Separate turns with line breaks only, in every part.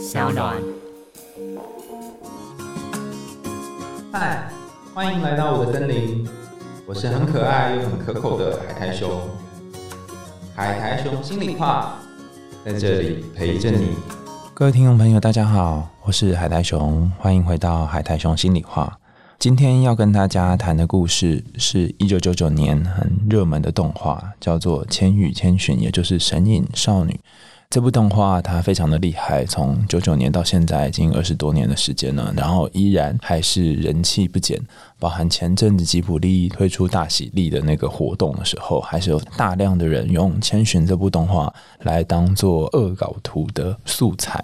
小暖。
嗨，欢迎来到我的森林，我是很可爱又很可口的海苔熊。海苔熊心里话，在这里陪着你。各位听众朋友，大家好，我是海苔熊，欢迎回到海苔熊心里话。今天要跟大家谈的故事是一九九九年很热门的动画，叫做《千与千寻》，也就是《神隐少女》。这部动画它非常的厉害，从九九年到现在已经二十多年的时间了，然后依然还是人气不减。包含前阵子吉卜力推出大喜力的那个活动的时候，还是有大量的人用《千寻》这部动画来当做恶搞图的素材。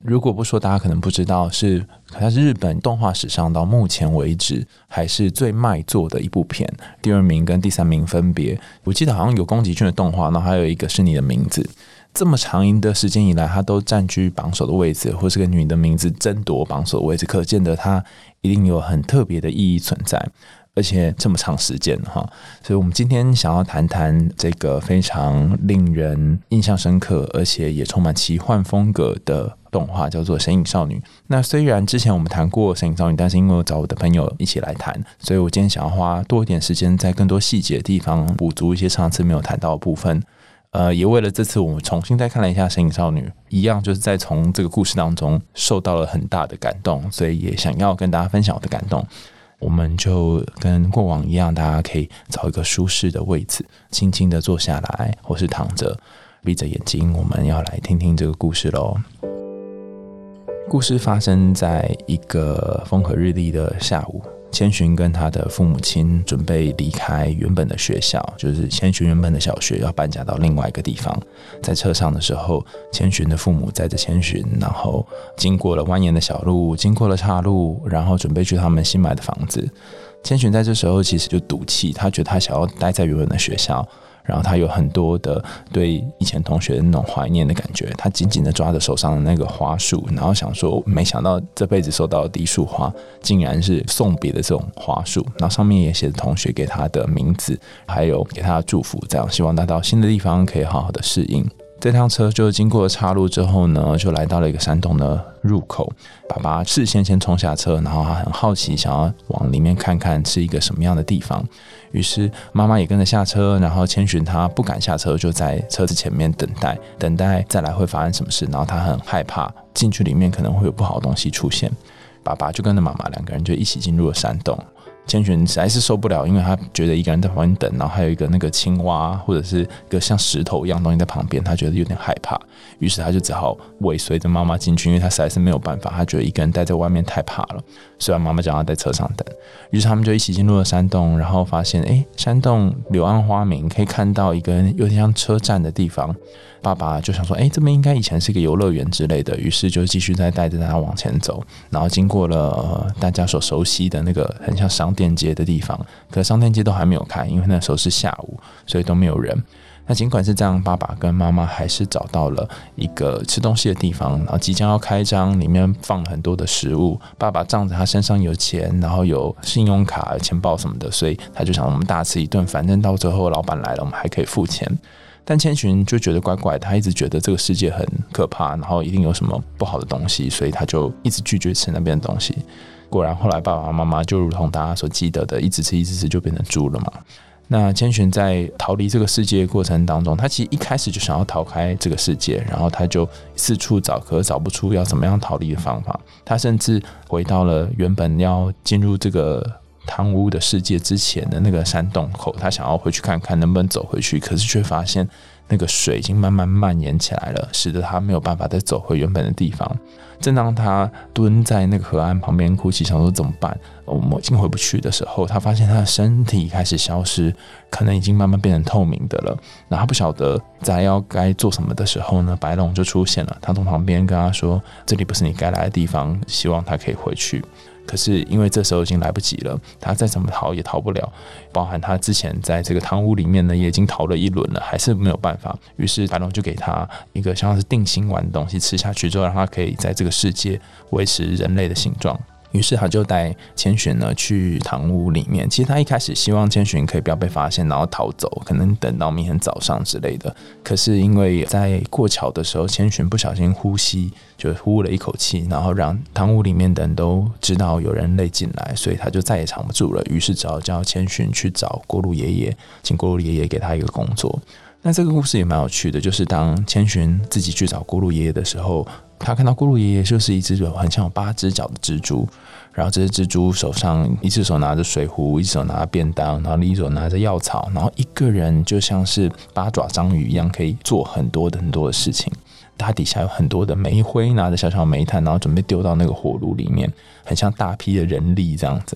如果不说，大家可能不知道，是它是日本动画史上到目前为止还是最卖座的一部片。第二名跟第三名分别，我记得好像有宫崎骏的动画，然后还有一个是你的名字。这么长的时间以来，他都占据榜首的位置，或是跟女的名字争夺榜首的位置，可见得他一定有很特别的意义存在。而且这么长时间哈，所以我们今天想要谈谈这个非常令人印象深刻，而且也充满奇幻风格的动画，叫做《神隐少女》。那虽然之前我们谈过《神隐少女》，但是因为我找我的朋友一起来谈，所以我今天想要花多一点时间，在更多细节的地方补足一些上次没有谈到的部分。呃，也为了这次，我们重新再看了一下《神隐少女》，一样就是在从这个故事当中受到了很大的感动，所以也想要跟大家分享我的感动。我们就跟过往一样，大家可以找一个舒适的位置，轻轻的坐下来，或是躺着，闭着眼睛，我们要来听听这个故事喽。故事发生在一个风和日丽的下午。千寻跟他的父母亲准备离开原本的学校，就是千寻原本的小学，要搬家到另外一个地方。在车上的时候，千寻的父母载着千寻，然后经过了蜿蜒的小路，经过了岔路，然后准备去他们新买的房子。千寻在这时候其实就赌气，他觉得他想要待在原本的学校。然后他有很多的对以前同学的那种怀念的感觉，他紧紧的抓着手上的那个花束，然后想说，没想到这辈子收到的第一束花，竟然是送别的这种花束，然后上面也写着同学给他的名字，还有给他的祝福，这样希望他到新的地方可以好好的适应。这趟车就经过岔路之后呢，就来到了一个山洞的入口。爸爸事先先冲下车，然后他很好奇，想要往里面看看是一个什么样的地方。于是妈妈也跟着下车，然后千寻他不敢下车，就在车子前面等待，等待再来会发生什么事。然后他很害怕进去里面可能会有不好的东西出现。爸爸就跟着妈妈两个人就一起进入了山洞。千寻实在是受不了，因为他觉得一个人在旁边等，然后还有一个那个青蛙或者是一个像石头一样东西在旁边，他觉得有点害怕，于是他就只好尾随着妈妈进去，因为他实在是没有办法，他觉得一个人待在外面太怕了。虽然妈妈叫他在车上等，于是他们就一起进入了山洞，然后发现，哎，山洞柳暗花明，可以看到一个有点像车站的地方。爸爸就想说，哎，这边应该以前是一个游乐园之类的，于是就继续再带着他往前走，然后经过了大家所熟悉的那个很像商店街的地方，可商店街都还没有开，因为那时候是下午，所以都没有人。那尽管是这样，爸爸跟妈妈还是找到了一个吃东西的地方，然后即将要开张，里面放了很多的食物。爸爸仗着他身上有钱，然后有信用卡、钱包什么的，所以他就想我们大吃一顿，反正到最后老板来了，我们还可以付钱。但千寻就觉得怪怪，他一直觉得这个世界很可怕，然后一定有什么不好的东西，所以他就一直拒绝吃那边的东西。果然，后来爸爸妈妈就如同大家所记得的，一直吃一直吃就变成猪了嘛。那千寻在逃离这个世界过程当中，他其实一开始就想要逃开这个世界，然后他就四处找，可找不出要怎么样逃离的方法。他甚至回到了原本要进入这个。汤屋的世界之前的那个山洞口，他想要回去看看能不能走回去，可是却发现那个水已经慢慢蔓延起来了，使得他没有办法再走回原本的地方。正当他蹲在那个河岸旁边哭泣，想说怎么办，我们已经回不去的时候，他发现他的身体开始消失，可能已经慢慢变成透明的了。然后不晓得在要该做什么的时候呢，白龙就出现了，他从旁边跟他说：“这里不是你该来的地方，希望他可以回去。”可是因为这时候已经来不及了，他再怎么逃也逃不了。包含他之前在这个汤屋里面呢，也已经逃了一轮了，还是没有办法。于是白龙就给他一个像是定心丸的东西吃下去之后，让他可以在这个世界维持人类的形状。于是他就带千寻呢去堂屋里面。其实他一开始希望千寻可以不要被发现，然后逃走，可能等到明天早上之类的。可是因为在过桥的时候，千寻不小心呼吸，就呼了一口气，然后让堂屋里面的人都知道有人类进来，所以他就再也藏不住了。于是只好叫千寻去找锅炉爷爷，请锅炉爷爷给他一个工作。那这个故事也蛮有趣的，就是当千寻自己去找锅炉爷爷的时候，他看到咕噜爷爷就是一只有很像有八只脚的蜘蛛。然后这只蜘蛛手上一只手拿着水壶，一只手拿着便当，然后另一手拿着药草，然后一个人就像是八爪章鱼一样，可以做很多的很多的事情。它底下有很多的煤灰，拿着小小煤炭，然后准备丢到那个火炉里面，很像大批的人力这样子。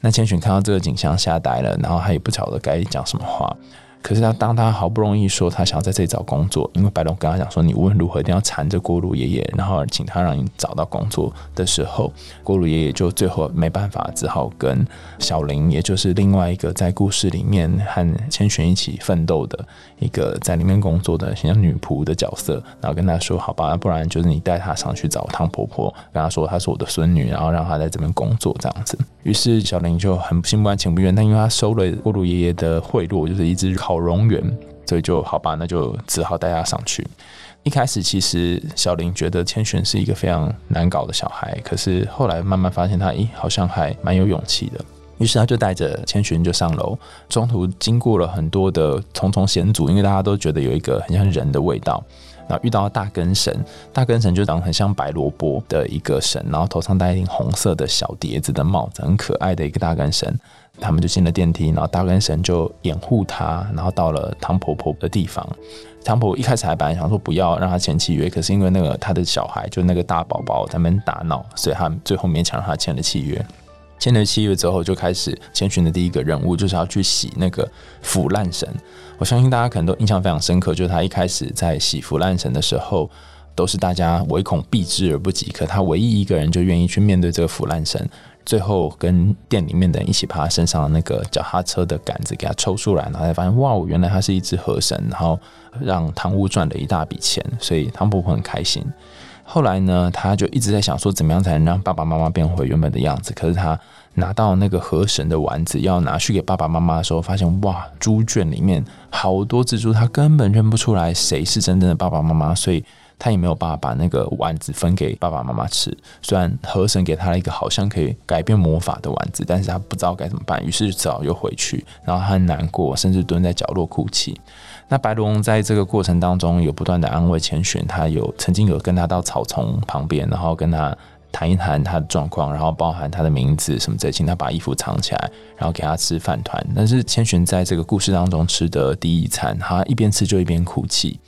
那千寻看到这个景象吓呆了，然后他也不晓得该讲什么话。可是他当他好不容易说他想要在这里找工作，因为白龙跟他讲说你无论如何一定要缠着锅炉爷爷，然后请他让你找到工作的时候，锅炉爷爷就最后没办法，只好跟小林，也就是另外一个在故事里面和千寻一起奋斗的一个在里面工作的像女仆的角色，然后跟他说好吧，不然就是你带他上去找汤婆婆，跟他说她是我的孙女，然后让她在这边工作这样子。于是小林就很心不甘情不愿，但因为他收了锅炉爷爷的贿赂，就是一只烤蝾螈，所以就好吧，那就只好带他上去。一开始其实小林觉得千寻是一个非常难搞的小孩，可是后来慢慢发现他，咦，好像还蛮有勇气的。于是他就带着千寻就上楼，中途经过了很多的重重险阻，因为大家都觉得有一个很像人的味道。然后遇到大根神，大根神就长得很像白萝卜的一个神，然后头上戴一顶红色的小碟子的帽子，很可爱的一个大根神。他们就进了电梯，然后大根神就掩护他，然后到了汤婆婆的地方。汤婆婆一开始还本来想说不要让他签契约，可是因为那个他的小孩就那个大宝宝在那边打闹，所以他最后勉强让他签了契约。签了契约之后，就开始千寻的第一个任务就是要去洗那个腐烂神。我相信大家可能都印象非常深刻，就是他一开始在洗腐烂神的时候，都是大家唯恐避之而不及，可他唯一一个人就愿意去面对这个腐烂神，最后跟店里面的人一起把他身上的那个脚踏车的杆子给他抽出来，然后才发现哇，原来他是一只河神，然后让汤屋赚了一大笔钱，所以汤婆婆很开心。后来呢，他就一直在想说，怎么样才能让爸爸妈妈变回原本的样子？可是他拿到那个河神的丸子，要拿去给爸爸妈妈的时候，发现哇，猪圈里面好多蜘蛛，他根本认不出来谁是真正的爸爸妈妈，所以他也没有办法把那个丸子分给爸爸妈妈吃。虽然河神给他了一个好像可以改变魔法的丸子，但是他不知道该怎么办，于是只好又回去，然后他很难过，甚至蹲在角落哭泣。那白龙在这个过程当中有不断的安慰千寻，他有曾经有跟他到草丛旁边，然后跟他谈一谈他的状况，然后包含他的名字什么的，请他把衣服藏起来，然后给他吃饭团。但是千寻在这个故事当中吃的第一餐，他一边吃就一边哭泣。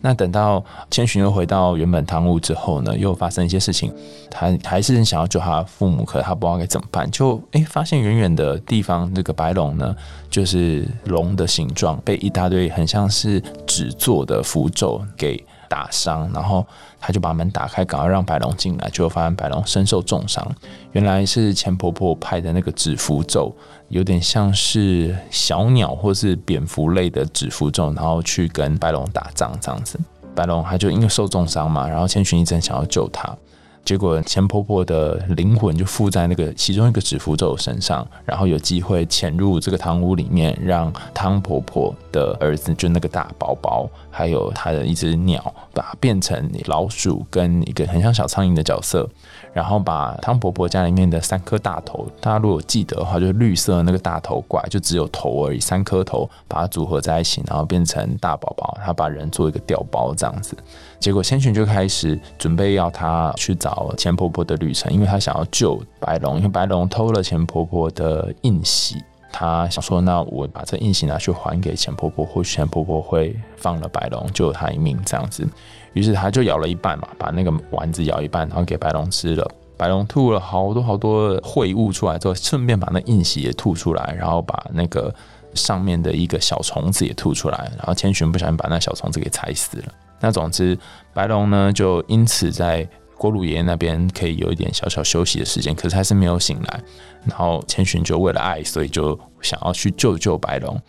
那等到千寻又回到原本汤屋之后呢，又发生一些事情，他还是想要救他父母，可他不知道该怎么办，就诶发现远远的地方那个白龙呢，就是龙的形状，被一大堆很像是纸做的符咒给打伤，然后他就把门打开，赶快让白龙进来，结果发现白龙身受重伤，原来是钱婆婆派的那个纸符咒。有点像是小鸟或是蝙蝠类的纸符咒，然后去跟白龙打仗这样子。白龙他就因为受重伤嘛，然后千寻一直想要救他，结果钱婆婆的灵魂就附在那个其中一个纸符咒身上，然后有机会潜入这个堂屋里面，让汤婆婆的儿子就那个大宝宝，还有他的一只鸟，把它变成老鼠跟一个很像小苍蝇的角色。然后把汤婆婆家里面的三颗大头，大家如果记得的话，就是绿色那个大头怪，就只有头而已，三颗头把它组合在一起，然后变成大宝宝。他把人做一个掉包这样子，结果千寻就开始准备要他去找钱婆婆的旅程，因为他想要救白龙，因为白龙偷了钱婆婆的印玺，他想说，那我把这印玺拿去还给钱婆婆，或许钱婆婆会放了白龙，救他一命这样子。于是他就咬了一半嘛，把那个丸子咬一半，然后给白龙吃了。白龙吐了好多好多秽物出来之后，顺便把那印玺也吐出来，然后把那个上面的一个小虫子也吐出来，然后千寻不小心把那小虫子给踩死了。那总之，白龙呢就因此在锅炉爷爷那边可以有一点小小休息的时间，可是还是没有醒来。然后千寻就为了爱，所以就想要去救救白龙。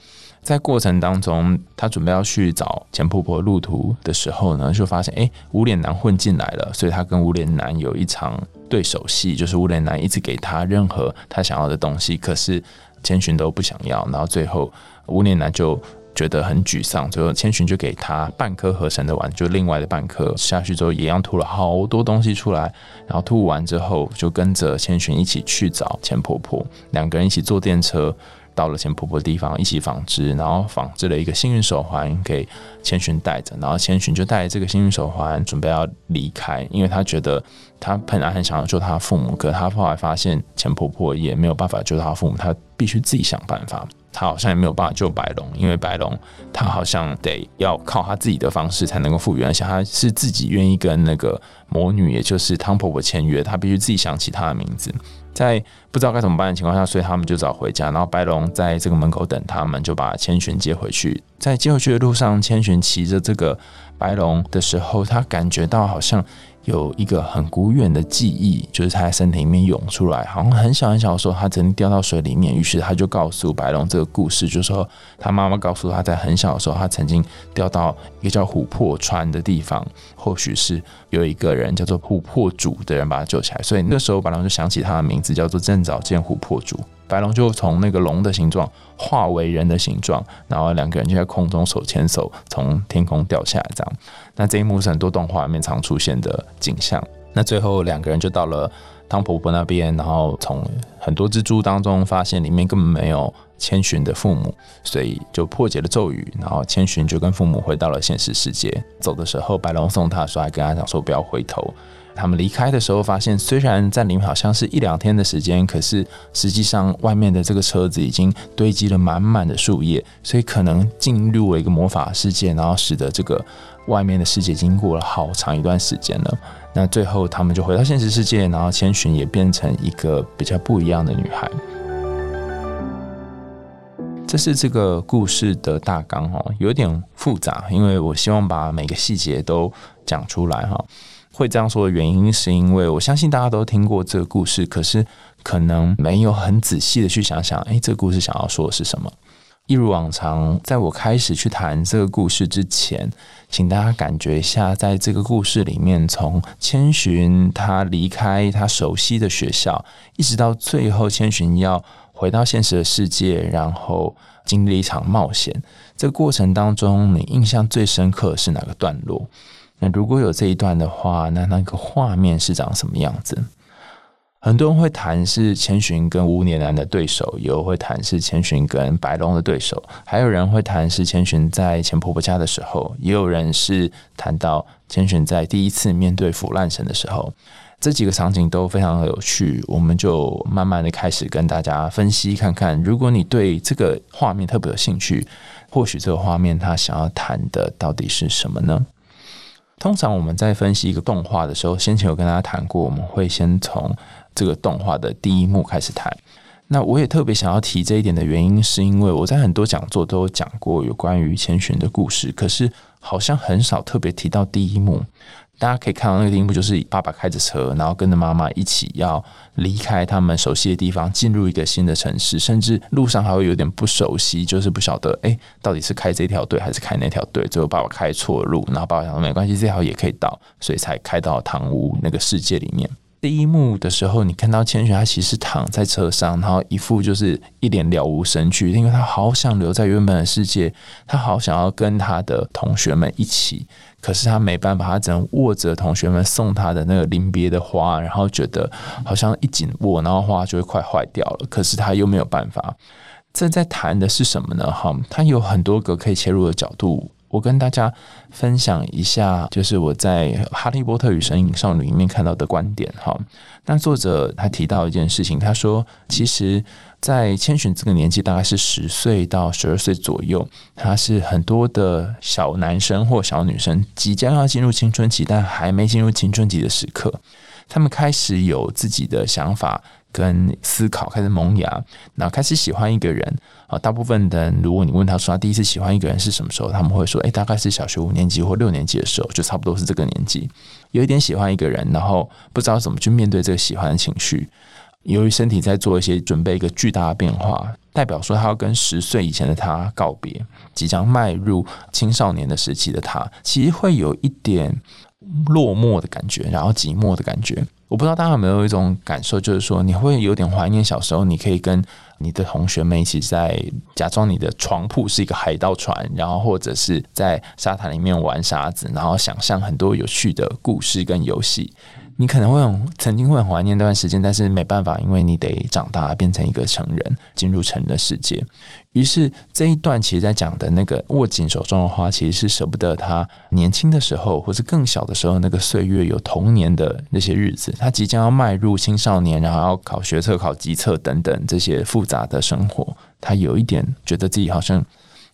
在过程当中，他准备要去找钱婆婆路途的时候呢，就发现哎，无脸男混进来了，所以他跟无脸男有一场对手戏，就是无脸男一直给他任何他想要的东西，可是千寻都不想要，然后最后无脸男就。觉得很沮丧，最后千寻就给他半颗合成的丸，就另外的半颗下去之后，一样吐了好多东西出来。然后吐完之后，就跟着千寻一起去找钱婆婆，两个人一起坐电车到了钱婆婆的地方，一起纺织，然后纺织了一个幸运手环给千寻戴着。然后千寻就带着这个幸运手环准备要离开，因为他觉得他本来很想要救他父母，可他后来发现钱婆婆也没有办法救他父母，他必须自己想办法。他好像也没有办法救白龙，因为白龙他好像得要靠他自己的方式才能够复原，而且他是自己愿意跟那个魔女，也就是汤婆婆签约，他必须自己想起他的名字。在不知道该怎么办的情况下，所以他们就找回家，然后白龙在这个门口等他们，就把千寻接回去。在接回去的路上，千寻骑着这个白龙的时候，他感觉到好像。有一个很古远的记忆，就是他在身体里面涌出来，好像很小很小的时候，他曾经掉到水里面。于是他就告诉白龙这个故事，就说他妈妈告诉他在很小的时候，他曾经掉到一个叫琥珀川的地方，或许是有一个人叫做琥珀主的人把他救起来。所以那时候白龙就想起他的名字，叫做正早见琥珀主。白龙就从那个龙的形状化为人的形状，然后两个人就在空中手牵手从天空掉下来，这样。那这一幕是很多动画里面常出现的景象。那最后两个人就到了汤婆婆那边，然后从很多蜘蛛当中发现里面根本没有千寻的父母，所以就破解了咒语，然后千寻就跟父母回到了现实世界。走的时候，白龙送他的时候还跟他讲说不要回头。他们离开的时候，发现虽然在里面好像是一两天的时间，可是实际上外面的这个车子已经堆积了满满的树叶，所以可能进入了一个魔法世界，然后使得这个外面的世界经过了好长一段时间了。那最后他们就回到现实世界，然后千寻也变成一个比较不一样的女孩。这是这个故事的大纲哦，有点复杂，因为我希望把每个细节都讲出来哈。会这样说的原因，是因为我相信大家都听过这个故事，可是可能没有很仔细的去想想，哎，这个故事想要说的是什么。一如往常，在我开始去谈这个故事之前，请大家感觉一下，在这个故事里面，从千寻他离开他熟悉的学校，一直到最后千寻要回到现实的世界，然后经历一场冒险，这个过程当中，你印象最深刻是哪个段落？那如果有这一段的话，那那个画面是长什么样子？很多人会谈是千寻跟乌年男的对手，有会谈是千寻跟白龙的对手，还有人会谈是千寻在钱婆婆家的时候，也有人是谈到千寻在第一次面对腐烂神的时候，这几个场景都非常有趣。我们就慢慢的开始跟大家分析看看，如果你对这个画面特别有兴趣，或许这个画面他想要谈的到底是什么呢？通常我们在分析一个动画的时候，先前有跟大家谈过，我们会先从这个动画的第一幕开始谈。那我也特别想要提这一点的原因，是因为我在很多讲座都有讲过有关于千寻的故事，可是好像很少特别提到第一幕。大家可以看到那个第一幕，就是爸爸开着车，然后跟着妈妈一起要离开他们熟悉的地方，进入一个新的城市，甚至路上还会有点不熟悉，就是不晓得哎，到底是开这条队还是开那条队。最后爸爸开错路，然后爸爸想说没关系，这条也可以到，所以才开到堂屋那个世界里面。第一幕的时候，你看到千寻，他其实躺在车上，然后一副就是一脸了无生趣，因为他好想留在原本的世界，他好想要跟他的同学们一起，可是他没办法，他只能握着同学们送他的那个临别的花，然后觉得好像一紧握，然后花就会快坏掉了，可是他又没有办法。这在谈的是什么呢？哈，他有很多个可以切入的角度。我跟大家分享一下，就是我在《哈利波特与神隐少女》里面看到的观点。哈，那作者他提到一件事情，他说，其实，在千寻这个年纪，大概是十岁到十二岁左右，他是很多的小男生或小女生即将要进入青春期，但还没进入青春期的时刻，他们开始有自己的想法。跟思考开始萌芽，那开始喜欢一个人啊。大部分的人，如果你问他说他第一次喜欢一个人是什么时候，他们会说：诶，大概是小学五年级或六年级的时候，就差不多是这个年纪，有一点喜欢一个人，然后不知道怎么去面对这个喜欢的情绪。由于身体在做一些准备，一个巨大的变化，代表说他要跟十岁以前的他告别，即将迈入青少年的时期的他，其实会有一点落寞的感觉，然后寂寞的感觉。我不知道大家有没有一种感受，就是说你会有点怀念小时候，你可以跟你的同学们一起在假装你的床铺是一个海盗船，然后或者是在沙滩里面玩沙子，然后想象很多有趣的故事跟游戏。你可能会很曾经会很怀念那段时间，但是没办法，因为你得长大，变成一个成人，进入成人的世界。于是这一段其实在讲的那个握紧手中的花，其实是舍不得他年轻的时候，或是更小的时候那个岁月，有童年的那些日子。他即将要迈入青少年，然后要考学测、考级测等等这些复杂的生活，他有一点觉得自己好像。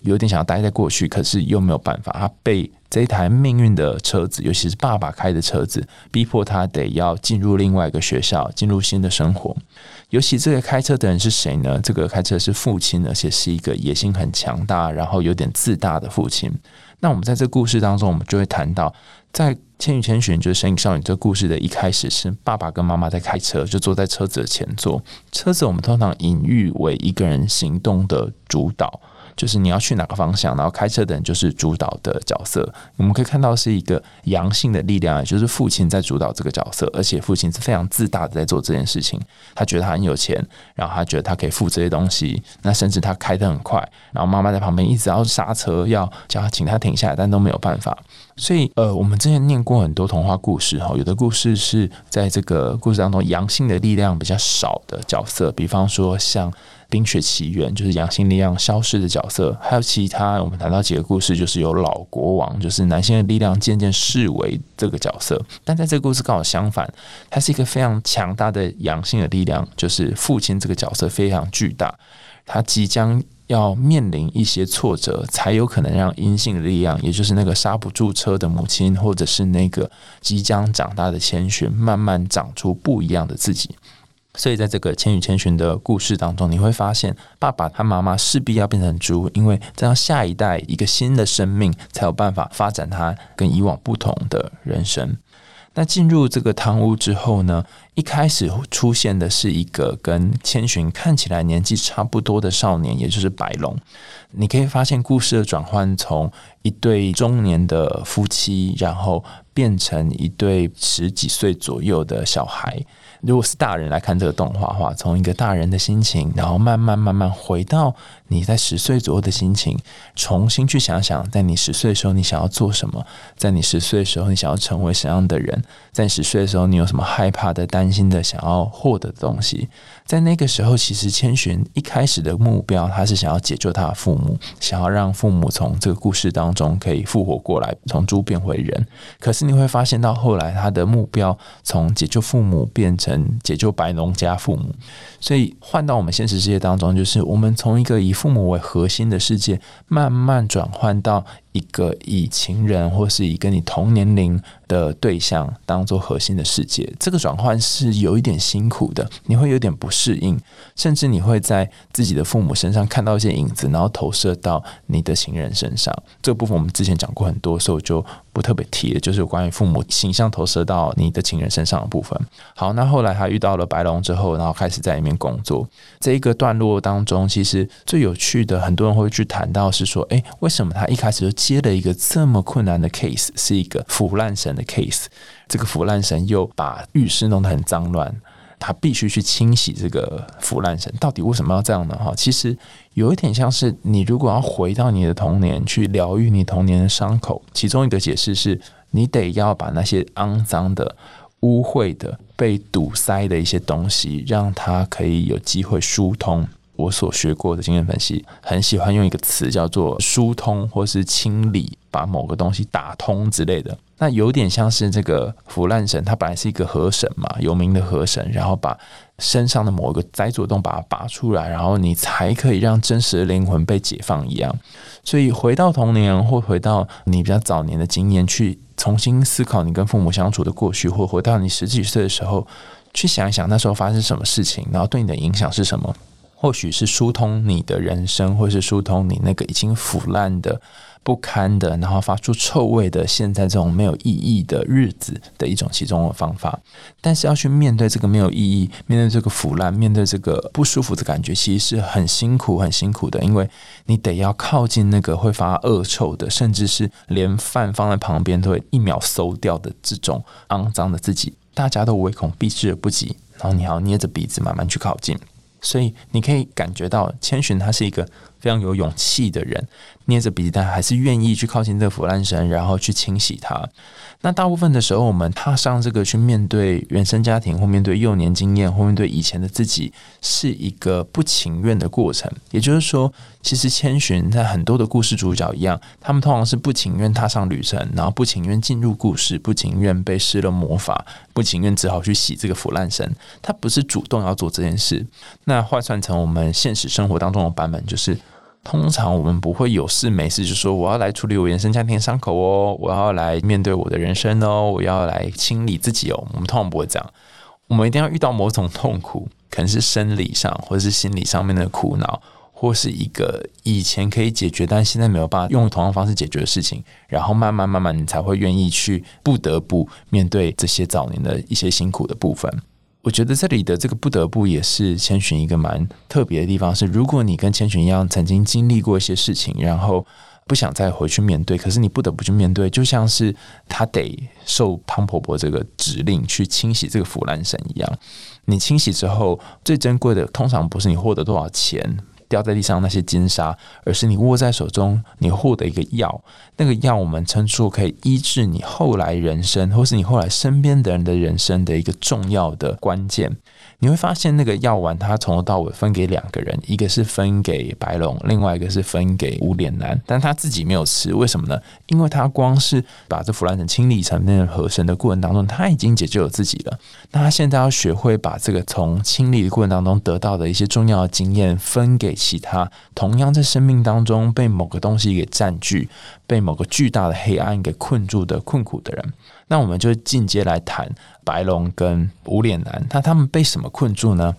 有点想要待在过去，可是又没有办法。他被这一台命运的车子，尤其是爸爸开的车子，逼迫他得要进入另外一个学校，进入新的生活。尤其这个开车的人是谁呢？这个开车是父亲，而且是一个野心很强大，然后有点自大的父亲。那我们在这故事当中，我们就会谈到，在《千与千寻》就是《神隐少女》这故事的一开始，是爸爸跟妈妈在开车，就坐在车子的前座。车子我们通常隐喻为一个人行动的主导。就是你要去哪个方向，然后开车的人就是主导的角色。我们可以看到是一个阳性的力量，也就是父亲在主导这个角色，而且父亲是非常自大的在做这件事情。他觉得他很有钱，然后他觉得他可以付这些东西，那甚至他开得很快，然后妈妈在旁边一直要刹车，要叫他请他停下来，但都没有办法。所以，呃，我们之前念过很多童话故事哈，有的故事是在这个故事当中阳性的力量比较少的角色，比方说像。《冰雪奇缘》就是阳性力量消失的角色，还有其他我们谈到几个故事，就是有老国王，就是男性的力量渐渐视为这个角色。但在这个故事刚好相反，他是一个非常强大的阳性的力量，就是父亲这个角色非常巨大，他即将要面临一些挫折，才有可能让阴性的力量，也就是那个刹不住车的母亲，或者是那个即将长大的千寻，慢慢长出不一样的自己。所以，在这个《千与千寻》的故事当中，你会发现，爸爸和妈妈势必要变成猪，因为这样下一代一个新的生命才有办法发展他跟以往不同的人生。那进入这个汤屋之后呢，一开始出现的是一个跟千寻看起来年纪差不多的少年，也就是白龙。你可以发现故事的转换，从一对中年的夫妻，然后变成一对十几岁左右的小孩。如果是大人来看这个动画的话，从一个大人的心情，然后慢慢慢慢回到你在十岁左右的心情，重新去想想，在你十岁的时候你想要做什么，在你十岁的时候你想要成为什么样的人，在十岁的时候你有什么害怕的、担心的、想要获得的东西。在那个时候，其实千寻一开始的目标，他是想要解救他的父母，想要让父母从这个故事当中可以复活过来，从猪变回人。可是你会发现到后来，他的目标从解救父母变成能解救白农家父母。所以换到我们现实世界当中，就是我们从一个以父母为核心的世界，慢慢转换到。一个以情人或是以跟你同年龄的对象当做核心的世界，这个转换是有一点辛苦的，你会有点不适应，甚至你会在自己的父母身上看到一些影子，然后投射到你的情人身上。这个部分我们之前讲过很多，所以我就不特别提了，就是有关于父母形象投射到你的情人身上的部分。好，那后来他遇到了白龙之后，然后开始在里面工作。这一个段落当中，其实最有趣的，很多人会去谈到是说，诶，为什么他一开始就。接了一个这么困难的 case，是一个腐烂神的 case。这个腐烂神又把浴室弄得很脏乱，他必须去清洗这个腐烂神。到底为什么要这样呢？哈，其实有一点像是你如果要回到你的童年去疗愈你童年的伤口，其中一个解释是你得要把那些肮脏的、污秽的、被堵塞的一些东西，让它可以有机会疏通。我所学过的经验分析，很喜欢用一个词叫做疏通或是清理，把某个东西打通之类的。那有点像是这个腐烂神，他本来是一个河神嘛，有名的河神，然后把身上的某一个灾作洞把它拔出来，然后你才可以让真实的灵魂被解放一样。所以回到童年，或回到你比较早年的经验，去重新思考你跟父母相处的过去，或回到你十几岁的时候，去想一想那时候发生什么事情，然后对你的影响是什么。或许是疏通你的人生，或是疏通你那个已经腐烂的、不堪的，然后发出臭味的，现在这种没有意义的日子的一种其中的方法。但是要去面对这个没有意义，面对这个腐烂，面对这个不舒服的感觉，其实是很辛苦、很辛苦的，因为你得要靠近那个会发恶臭的，甚至是连饭放在旁边都会一秒馊掉的这种肮脏的自己。大家都唯恐避之而不及，然后你还要捏着鼻子慢慢去靠近。所以你可以感觉到千寻他是一个非常有勇气的人，捏着鼻子但还是愿意去靠近这个腐烂神，然后去清洗它。那大部分的时候，我们踏上这个去面对原生家庭，或面对幼年经验，或面对以前的自己，是一个不情愿的过程。也就是说，其实千寻在很多的故事主角一样，他们通常是不情愿踏上旅程，然后不情愿进入故事，不情愿被施了魔法，不情愿只好去洗这个腐烂神。他不是主动要做这件事。那换算成我们现实生活当中的版本，就是。通常我们不会有事没事就说我要来处理我原生家庭伤口哦，我要来面对我的人生哦，我要来清理自己哦。我们通常不会这样，我们一定要遇到某种痛苦，可能是生理上或者是心理上面的苦恼，或是一个以前可以解决但现在没有办法用同样方式解决的事情，然后慢慢慢慢你才会愿意去不得不面对这些早年的一些辛苦的部分。我觉得这里的这个不得不也是千寻一个蛮特别的地方，是如果你跟千寻一样曾经经历过一些事情，然后不想再回去面对，可是你不得不去面对，就像是他得受汤婆婆这个指令去清洗这个腐烂神一样。你清洗之后，最珍贵的通常不是你获得多少钱。掉在地上那些金沙，而是你握在手中，你获得一个药。那个药我们称作可以医治你后来人生，或是你后来身边的人的人生的一个重要的关键。你会发现那个药丸，它从头到尾分给两个人，一个是分给白龙，另外一个是分给无脸男，但他自己没有吃，为什么呢？因为他光是把这腐烂成清理成那个河神的过程当中，他已经解救了自己了。那他现在要学会把这个从清理的过程当中得到的一些重要的经验分给其他同样在生命当中被某个东西给占据、被某个巨大的黑暗给困住的困苦的人。那我们就进阶来谈白龙跟无脸男，那他们被什么困住呢？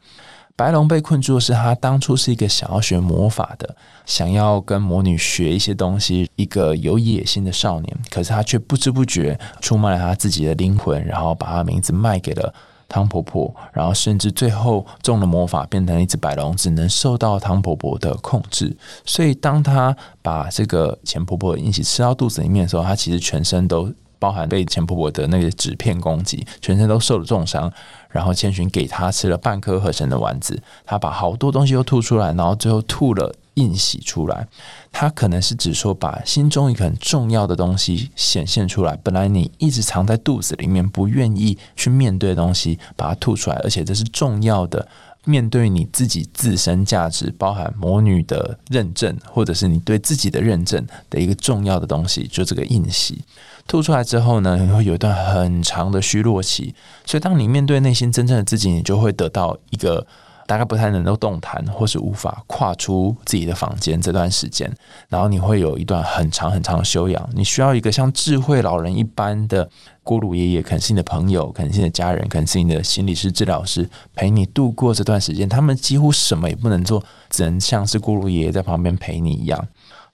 白龙被困住的是他当初是一个想要学魔法的，想要跟魔女学一些东西，一个有野心的少年。可是他却不知不觉出卖了他自己的灵魂，然后把他名字卖给了汤婆婆，然后甚至最后中了魔法，变成了一只白龙，只能受到汤婆婆的控制。所以当他把这个钱婆婆一起吃到肚子里面的时候，他其实全身都。包含被钱婆婆的那个纸片攻击，全身都受了重伤。然后千寻给他吃了半颗合成的丸子，他把好多东西都吐出来，然后最后吐了印玺出来。他可能是指说，把心中一个很重要的东西显现出来。本来你一直藏在肚子里面，不愿意去面对的东西，把它吐出来，而且这是重要的。面对你自己自身价值，包含魔女的认证，或者是你对自己的认证的一个重要的东西，就这个印玺。吐出来之后呢，你会有一段很长的虚弱期。所以，当你面对内心真正的自己，你就会得到一个大概不太能够动弹，或是无法跨出自己的房间这段时间。然后，你会有一段很长很长的修养。你需要一个像智慧老人一般的锅炉爷爷，可能是你的朋友，可能是你的家人，可能是你的心理师、治疗师，陪你度过这段时间。他们几乎什么也不能做，只能像是锅炉爷爷在旁边陪你一样。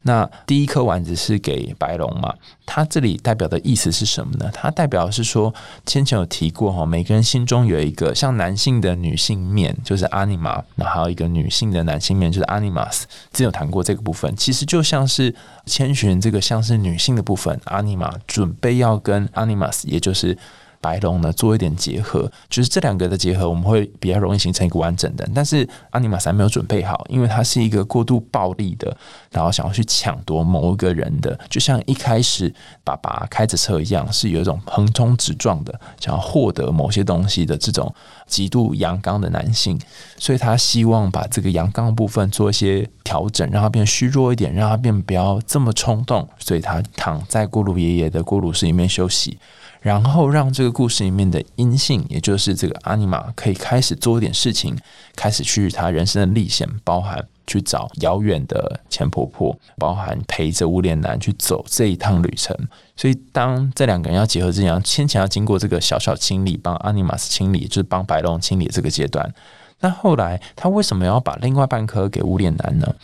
那第一颗丸子是给白龙嘛？它这里代表的意思是什么呢？它代表是说，先前有提过哈，每个人心中有一个像男性的女性面，就是阿尼玛；那还有一个女性的男性面，就是阿尼玛斯。之前有谈过这个部分，其实就像是千寻这个像是女性的部分，阿尼玛准备要跟阿尼玛斯，也就是。白龙呢，做一点结合，就是这两个的结合，我们会比较容易形成一个完整的。但是阿尼玛斯还没有准备好，因为他是一个过度暴力的，然后想要去抢夺某一个人的，就像一开始爸爸开着车一样，是有一种横冲直撞的，想要获得某些东西的这种极度阳刚的男性。所以他希望把这个阳刚部分做一些调整，让他变虚弱一点，让他变不要这么冲动。所以他躺在锅炉爷爷的锅炉室里面休息。然后让这个故事里面的阴性，也就是这个阿尼玛，可以开始做一点事情，开始去他人生的历险，包含去找遥远的钱婆婆，包含陪着无脸男去走这一趟旅程。所以，当这两个人要结合之前，先前要经过这个小小清理，帮阿尼玛斯清理，就是帮白龙清理这个阶段。那后来，他为什么要把另外半颗给无脸男呢？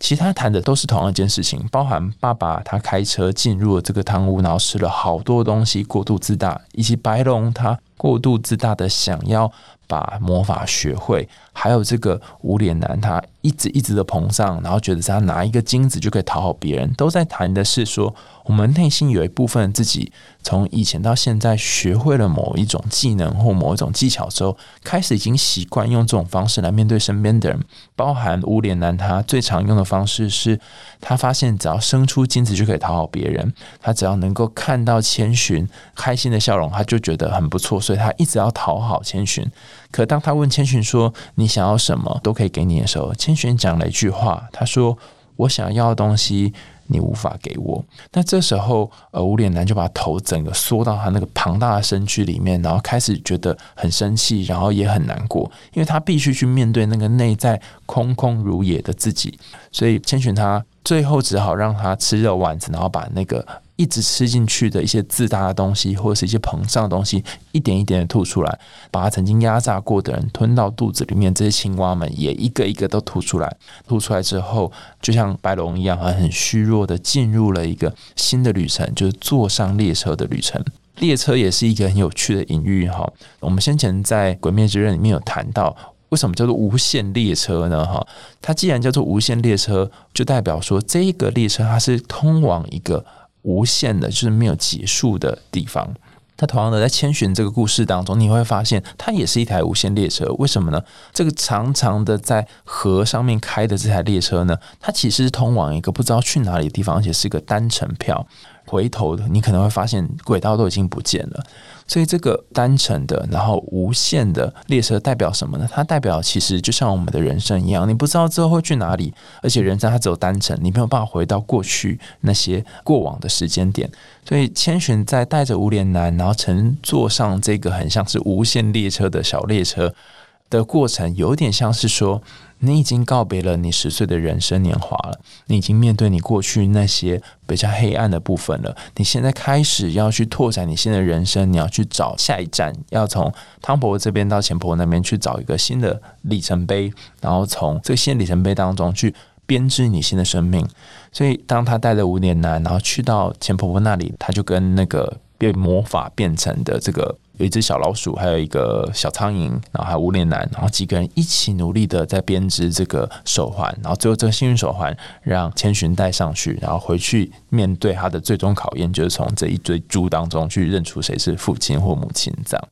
其他谈的都是同样一件事情，包含爸爸他开车进入了这个汤屋，然后吃了好多东西，过度自大，以及白龙他过度自大的想要把魔法学会，还有这个无脸男他一直一直的膨胀，然后觉得他拿一个金子就可以讨好别人，都在谈的是说。我们内心有一部分自己，从以前到现在学会了某一种技能或某一种技巧之后，开始已经习惯用这种方式来面对身边的人。包含无脸男，他最常用的方式是，他发现只要生出金子就可以讨好别人。他只要能够看到千寻开心的笑容，他就觉得很不错，所以他一直要讨好千寻。可当他问千寻说：“你想要什么，都可以给你的时候”，千寻讲了一句话，他说：“我想要的东西。”你无法给我，那这时候，呃，无脸男就把头整个缩到他那个庞大的身躯里面，然后开始觉得很生气，然后也很难过，因为他必须去面对那个内在空空如也的自己，所以千寻他最后只好让他吃肉丸子，然后把那个。一直吃进去的一些自大的东西，或者是一些膨胀的东西，一点一点的吐出来，把他曾经压榨过的人吞到肚子里面。这些青蛙们也一个一个都吐出来。吐出来之后，就像白龙一样，很虚弱的进入了一个新的旅程，就是坐上列车的旅程。列车也是一个很有趣的隐喻哈。我们先前在《鬼灭之刃》里面有谈到，为什么叫做无限列车呢？哈，它既然叫做无限列车，就代表说这一个列车它是通往一个。无限的，就是没有结束的地方。它同样的，在千寻这个故事当中，你会发现它也是一台无限列车。为什么呢？这个长长的在河上面开的这台列车呢，它其实是通往一个不知道去哪里的地方，而且是一个单程票。回头的，你可能会发现轨道都已经不见了。所以这个单程的，然后无限的列车代表什么呢？它代表其实就像我们的人生一样，你不知道之后会去哪里，而且人生它只有单程，你没有办法回到过去那些过往的时间点。所以千寻在带着无脸男，然后乘坐上这个很像是无限列车的小列车的过程，有点像是说。你已经告别了你十岁的人生年华了，你已经面对你过去那些比较黑暗的部分了。你现在开始要去拓展你现在的人生，你要去找下一站，要从汤婆婆这边到钱婆婆那边去找一个新的里程碑，然后从这个新里程碑当中去编织你新的生命。所以，当他带着无脸男，然后去到钱婆婆那里，他就跟那个被魔法变成的这个。有一只小老鼠，还有一个小苍蝇，然后还有无脸男，然后几个人一起努力的在编织这个手环，然后最后这个幸运手环让千寻带上去，然后回去面对他的最终考验，就是从这一堆猪当中去认出谁是父亲或母亲，这样。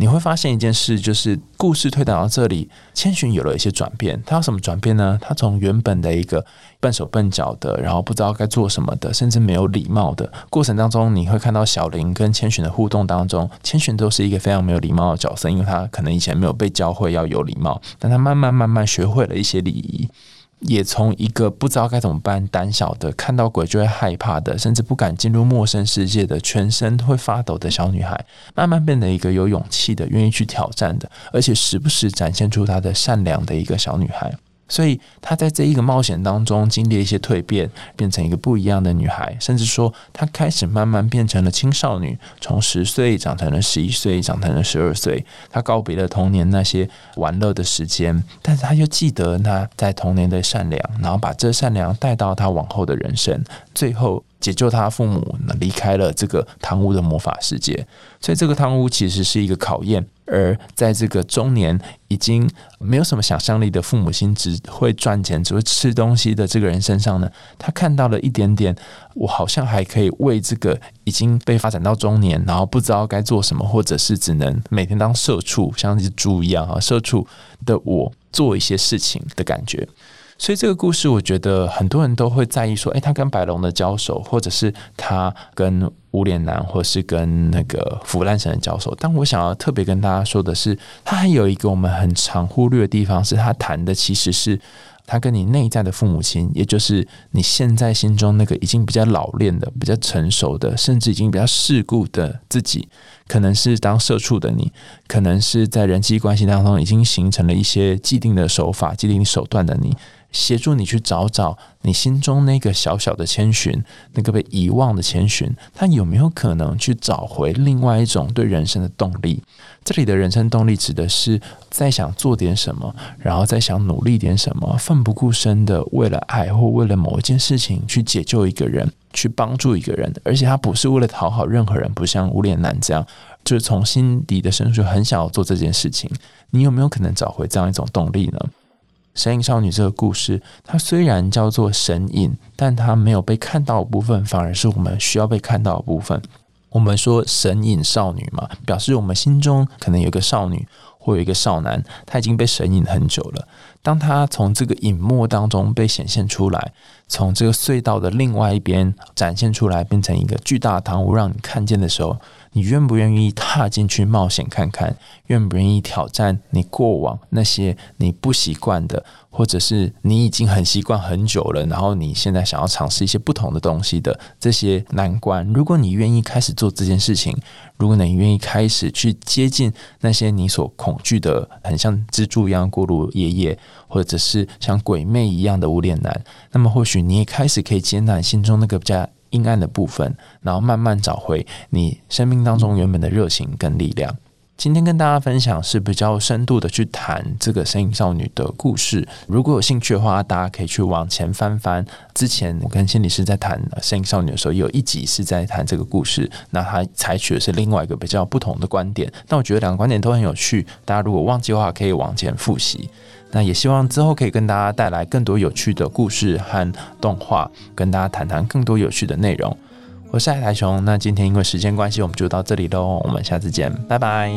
你会发现一件事，就是故事推导到这里，千寻有了一些转变。他有什么转变呢？他从原本的一个笨手笨脚的，然后不知道该做什么的，甚至没有礼貌的过程当中，你会看到小林跟千寻的互动当中，千寻都是一个非常没有礼貌的角色，因为他可能以前没有被教会要有礼貌，但他慢慢慢慢学会了一些礼仪。也从一个不知道该怎么办、胆小的、看到鬼就会害怕的，甚至不敢进入陌生世界的、全身会发抖的小女孩，慢慢变得一个有勇气的、愿意去挑战的，而且时不时展现出她的善良的一个小女孩。所以，她在这一个冒险当中经历了一些蜕变，变成一个不一样的女孩，甚至说，她开始慢慢变成了青少女，从十岁长成了十一岁，长成了十二岁。她告别了童年那些玩乐的时间，但是她又记得她在童年的善良，然后把这善良带到她往后的人生，最后。解救他父母，离开了这个汤屋的魔法世界，所以这个汤屋其实是一个考验。而在这个中年已经没有什么想象力的父母亲，只会赚钱、只会吃东西的这个人身上呢，他看到了一点点，我好像还可以为这个已经被发展到中年，然后不知道该做什么，或者是只能每天当社畜，像一只猪一样啊，社畜的我做一些事情的感觉。所以这个故事，我觉得很多人都会在意说，诶，他跟白龙的交手，或者是他跟无脸男，或是跟那个腐烂神的交手。但我想要特别跟大家说的是，他还有一个我们很常忽略的地方，是他谈的其实是他跟你内在的父母亲，也就是你现在心中那个已经比较老练的、比较成熟的，甚至已经比较世故的自己，可能是当社畜的你，可能是在人际关系当中已经形成了一些既定的手法、既定手段的你。协助你去找找你心中那个小小的千寻，那个被遗忘的千寻，他有没有可能去找回另外一种对人生的动力？这里的人生动力指的是在想做点什么，然后再想努力点什么，奋不顾身的为了爱或为了某一件事情去解救一个人，去帮助一个人，而且他不是为了讨好任何人，不像无脸男这样，就是从心底的深处很想要做这件事情。你有没有可能找回这样一种动力呢？神隐少女这个故事，它虽然叫做神隐，但它没有被看到的部分，反而是我们需要被看到的部分。我们说神隐少女嘛，表示我们心中可能有个少女或有一个少男，他已经被神隐很久了。当他从这个隐没当中被显现出来，从这个隧道的另外一边展现出来，变成一个巨大的堂屋，让你看见的时候。你愿不愿意踏进去冒险看看？愿不愿意挑战你过往那些你不习惯的，或者是你已经很习惯很久了，然后你现在想要尝试一些不同的东西的这些难关？如果你愿意开始做这件事情，如果你愿意开始去接近那些你所恐惧的，很像蜘蛛一样过路爷爷，或者是像鬼魅一样的无脸男，那么或许你也开始可以接纳心中那个比较。阴暗的部分，然后慢慢找回你生命当中原本的热情跟力量。今天跟大家分享是比较深度的去谈这个身影少女的故事。如果有兴趣的话，大家可以去往前翻翻。之前我跟心理师在谈身影少女的时候，有一集是在谈这个故事。那他采取的是另外一个比较不同的观点。但我觉得两个观点都很有趣。大家如果忘记的话，可以往前复习。那也希望之后可以跟大家带来更多有趣的故事和动画，跟大家谈谈更多有趣的内容。我是海苔熊，那今天因为时间关系，我们就到这里喽。我们下次见，拜拜。